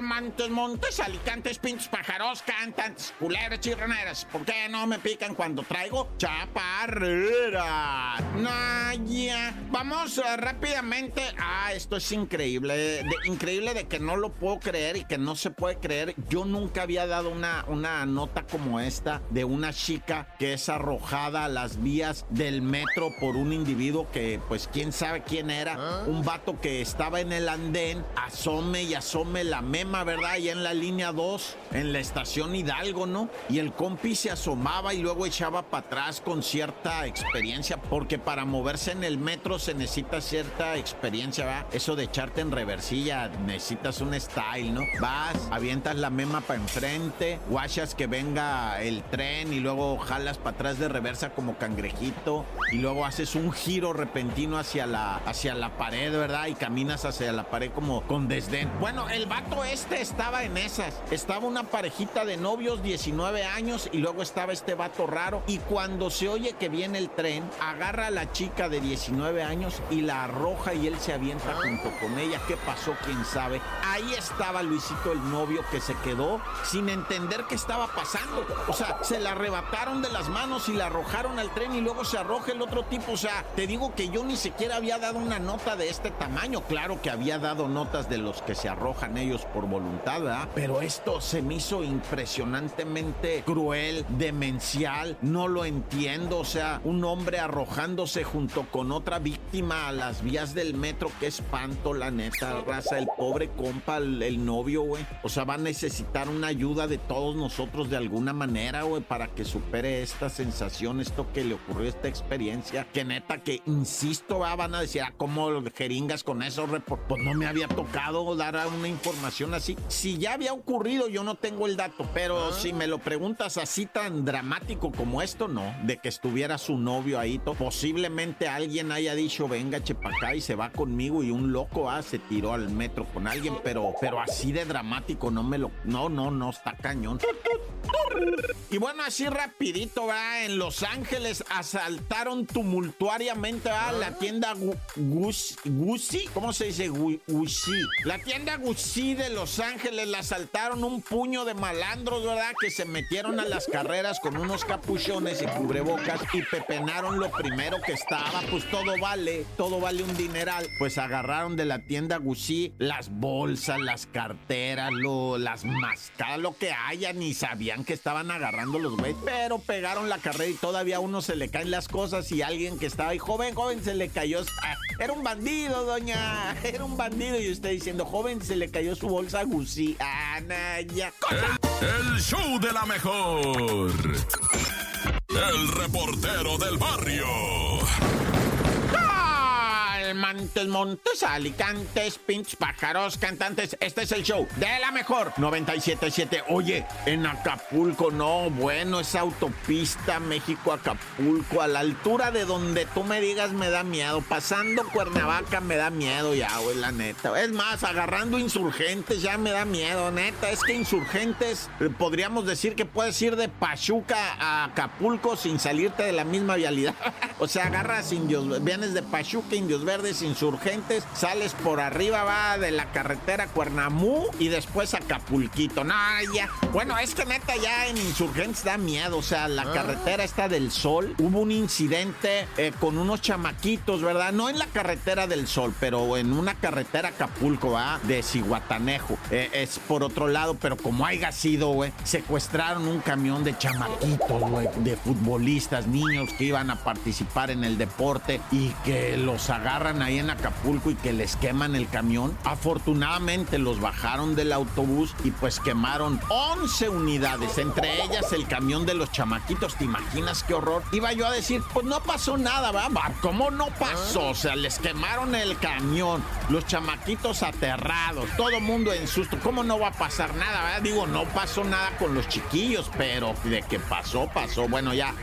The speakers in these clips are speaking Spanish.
Montes, montes, alicantes, pinches pájaros, cantantes, culeras, chirroneras. ¿Por qué no me pican cuando traigo chaparrera? Naya. Vamos uh, rápidamente. Ah, esto es increíble. De, increíble de que no lo puedo creer y que no se puede creer. Yo nunca había dado una, una nota como esta de una chica que es arrojada a las vías del metro por un individuo que, pues, quién sabe quién era. Un vato que estaba en el andén, asome y asome la ¿verdad? Y en la línea 2, en la estación Hidalgo, ¿no? Y el compi se asomaba y luego echaba para atrás con cierta experiencia, porque para moverse en el metro se necesita cierta experiencia, ¿va? Eso de echarte en reversilla, necesitas un style, ¿no? Vas, avientas la mema para enfrente, guachas que venga el tren y luego jalas para atrás de reversa como cangrejito y luego haces un giro repentino hacia la, hacia la pared, ¿verdad? Y caminas hacia la pared como con desdén. Bueno, el vato este estaba en esas. Estaba una parejita de novios, 19 años, y luego estaba este vato raro. Y cuando se oye que viene el tren, agarra a la chica de 19 años y la arroja y él se avienta junto con ella. ¿Qué pasó? ¿Quién sabe? Ahí estaba Luisito, el novio, que se quedó sin entender qué estaba pasando. O sea, se la arrebataron de las manos y la arrojaron al tren y luego se arroja el otro tipo. O sea, te digo que yo ni siquiera había dado una nota de este tamaño. Claro que había dado notas de los que se arrojan ellos por voluntad pero esto se me hizo impresionantemente cruel, demencial, no lo entiendo, o sea, un hombre arrojándose junto con otra víctima a las vías del metro, qué espanto, la neta, raza, el pobre compa, el, novio, güey, o sea, va a necesitar una ayuda de todos nosotros de alguna manera, güey, para que supere esta sensación, esto que le ocurrió, esta experiencia, que neta, que insisto, van a decir, ah, ¿cómo jeringas con eso? Pues no me había tocado dar una información así si ya había ocurrido, yo no tengo el dato, pero ah. si me lo preguntas así tan dramático como esto, no, de que estuviera su novio ahí, posiblemente alguien haya dicho, venga, chepacá y se va conmigo y un loco ah, se tiró al metro con alguien, pero, pero así de dramático, no me lo, no, no, no, está cañón. Y bueno, así rapidito, va, en Los Ángeles asaltaron tumultuariamente a la tienda Gucci, ¿cómo se dice? Gucci. La tienda Gucci de Los Ángeles la asaltaron un puño de malandros, ¿verdad? Que se metieron a las carreras con unos capuchones y cubrebocas y pepenaron lo primero que estaba, pues todo vale, todo vale un dineral. Pues agarraron de la tienda Gucci las bolsas, las carteras, lo, las máscaras, lo que haya, ni sabían que estaban agarrando los güeyes, pero pegaron la carrera y todavía a uno se le caen las cosas y alguien que estaba ahí, joven, joven, se le cayó. Ah, era un bandido, doña, era un bandido. Y usted diciendo, joven, se le cayó su bolsa Gucci. Anaya. el show de la mejor. El reportero del barrio. Montes, Montes, Alicantes, pinches pájaros, cantantes. Este es el show de la mejor 977. Oye, en Acapulco, no, bueno, esa autopista México-Acapulco, a la altura de donde tú me digas, me da miedo. Pasando Cuernavaca, me da miedo ya, güey, la neta. Es más, agarrando insurgentes, ya me da miedo, neta. Es que insurgentes, eh, podríamos decir que puedes ir de Pachuca a Acapulco sin salirte de la misma vialidad. o sea, agarras indios, vienes de Pachuca, indios verdes insurgentes, sales por arriba, va de la carretera Cuernamú y después Acapulquito. No, ya. Bueno, es que neta ya en insurgentes da miedo. O sea, la ah. carretera está del sol. Hubo un incidente eh, con unos chamaquitos, ¿verdad? No en la carretera del sol, pero en una carretera Acapulco, va de Cihuatanejo. Eh, es por otro lado, pero como haya sido, güey, secuestraron un camión de chamaquitos, güey, de futbolistas, niños que iban a participar en el deporte y que los agarran ahí en Acapulco y que les queman el camión. Afortunadamente los bajaron del autobús y pues quemaron 11 unidades, entre ellas el camión de los chamaquitos. ¿Te imaginas qué horror? Iba yo a decir, pues no pasó nada, ¿verdad? ¿Cómo no pasó? O sea, les quemaron el camión, los chamaquitos aterrados, todo mundo en susto. ¿Cómo no va a pasar nada? Digo, no pasó nada con los chiquillos, pero de que pasó, pasó. Bueno, ya.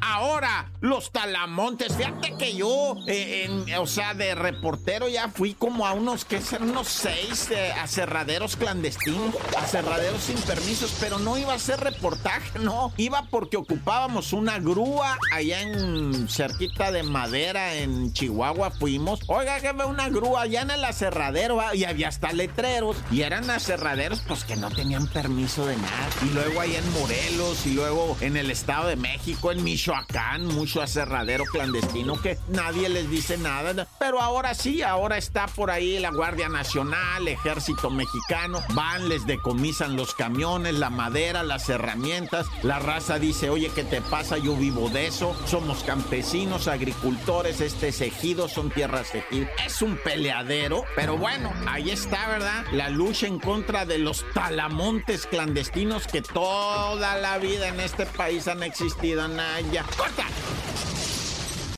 Ahora, los talamontes, fíjate que yo, eh, o sea, de reportero ya fui como a unos, que ser unos seis eh, aserraderos clandestinos, aserraderos sin permisos, pero no iba a ser reportaje, no, iba porque ocupábamos una grúa allá en cerquita de madera en Chihuahua, fuimos, oiga, que ve una grúa allá en el aserradero, y había hasta letreros, y eran aserraderos pues que no tenían permiso de nada, y luego allá en Morelos, y luego en el Estado de México, en Michoacán, mucho aserradero clandestino que nadie les dice nada. Pero ahora sí, ahora está por ahí la Guardia Nacional, Ejército Mexicano, van, les decomisan los camiones, la madera, las herramientas. La raza dice, oye, ¿qué te pasa? Yo vivo de eso. Somos campesinos, agricultores, este es ejido, son tierras ejido. Es un peleadero, pero bueno, ahí está, ¿verdad? La lucha en contra de los talamontes clandestinos que toda la vida en este país han existido, Naya. ¡Corta!